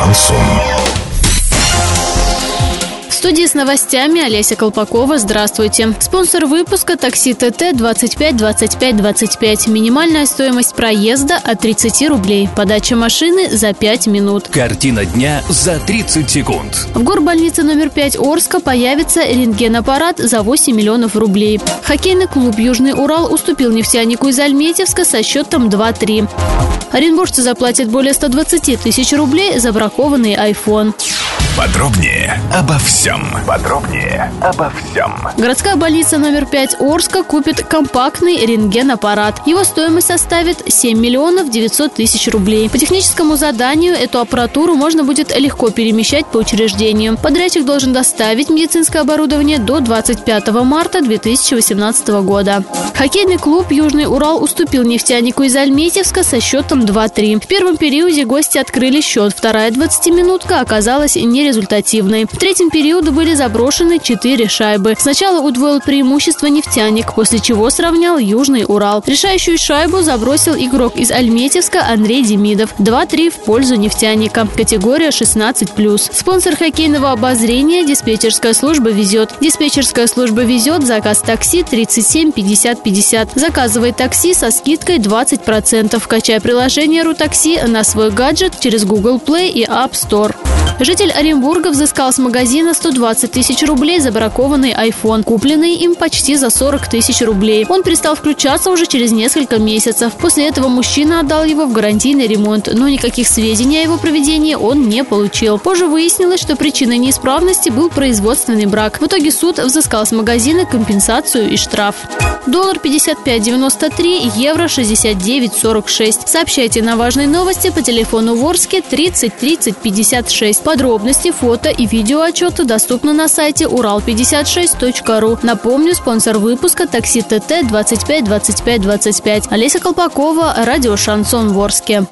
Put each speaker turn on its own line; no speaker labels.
Шансон.
Студии с новостями Олеся Колпакова. Здравствуйте. Спонсор выпуска такси ТТ 25 25 25. Минимальная стоимость проезда от 30 рублей. Подача машины за 5 минут.
Картина дня за 30 секунд.
В горбольнице номер 5 Орска появится рентгенаппарат за 8 миллионов рублей. Хоккейный клуб «Южный Урал» уступил нефтянику из Альметьевска со счетом 2-3. Оренбуржцы заплатят более 120 тысяч рублей за бракованный iPhone.
Подробнее обо всем. Подробнее обо всем.
Городская больница номер 5 Орска купит компактный рентген-аппарат. Его стоимость составит 7 миллионов 900 тысяч рублей. По техническому заданию эту аппаратуру можно будет легко перемещать по учреждению. Подрядчик должен доставить медицинское оборудование до 25 марта 2018 года. Хоккейный клуб «Южный Урал» уступил нефтянику из Альметьевска со счетом 2-3. В первом периоде гости открыли счет. Вторая 20-минутка оказалась нерезультативной. В третьем периоде были заброшены 4 шайбы. Сначала удвоил преимущество нефтяник, после чего сравнял Южный Урал. Решающую шайбу забросил игрок из Альметьевска Андрей Демидов. 2-3 в пользу нефтяника. Категория 16+. Спонсор хоккейного обозрения диспетчерская служба «Везет». Диспетчерская служба «Везет» заказ такси 37 50 50. Заказывай такси со скидкой 20%. Качай приложение «Рутакси» на свой гаджет через Google Play и App Store. Житель Оренбурга взыскал с магазина 120 тысяч рублей за бракованный iPhone, купленный им почти за 40 тысяч рублей. Он перестал включаться уже через несколько месяцев. После этого мужчина отдал его в гарантийный ремонт, но никаких сведений о его проведении он не получил. Позже выяснилось, что причиной неисправности был производственный брак. В итоге суд взыскал с магазина компенсацию и штраф. Доллар 55.93, евро 69.46. Сообщайте на важные новости по телефону Ворске 30 30 56. Подробности, фото и видео отчета доступны на сайте урал56.ру. Напомню, спонсор выпуска такси ТТ 25 25 25. Олеся Колпакова, радио «Шансон Ворске».